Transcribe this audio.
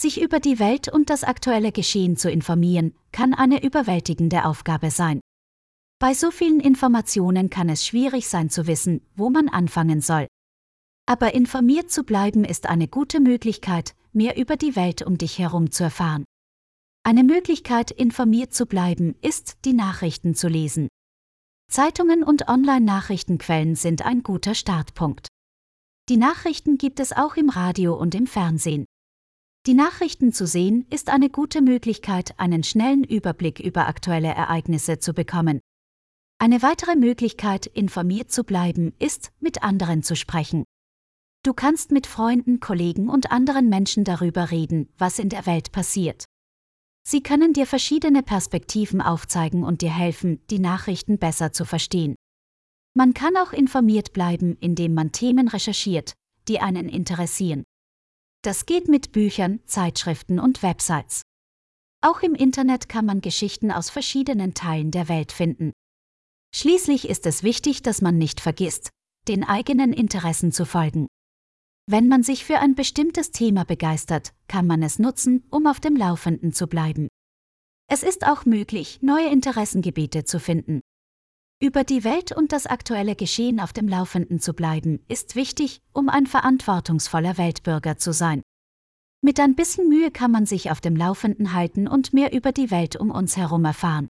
Sich über die Welt und das aktuelle Geschehen zu informieren, kann eine überwältigende Aufgabe sein. Bei so vielen Informationen kann es schwierig sein zu wissen, wo man anfangen soll. Aber informiert zu bleiben ist eine gute Möglichkeit, mehr über die Welt um dich herum zu erfahren. Eine Möglichkeit, informiert zu bleiben, ist, die Nachrichten zu lesen. Zeitungen und Online-Nachrichtenquellen sind ein guter Startpunkt. Die Nachrichten gibt es auch im Radio und im Fernsehen. Die Nachrichten zu sehen ist eine gute Möglichkeit, einen schnellen Überblick über aktuelle Ereignisse zu bekommen. Eine weitere Möglichkeit, informiert zu bleiben, ist, mit anderen zu sprechen. Du kannst mit Freunden, Kollegen und anderen Menschen darüber reden, was in der Welt passiert. Sie können dir verschiedene Perspektiven aufzeigen und dir helfen, die Nachrichten besser zu verstehen. Man kann auch informiert bleiben, indem man Themen recherchiert, die einen interessieren. Das geht mit Büchern, Zeitschriften und Websites. Auch im Internet kann man Geschichten aus verschiedenen Teilen der Welt finden. Schließlich ist es wichtig, dass man nicht vergisst, den eigenen Interessen zu folgen. Wenn man sich für ein bestimmtes Thema begeistert, kann man es nutzen, um auf dem Laufenden zu bleiben. Es ist auch möglich, neue Interessengebiete zu finden. Über die Welt und das aktuelle Geschehen auf dem Laufenden zu bleiben, ist wichtig, um ein verantwortungsvoller Weltbürger zu sein. Mit ein bisschen Mühe kann man sich auf dem Laufenden halten und mehr über die Welt um uns herum erfahren.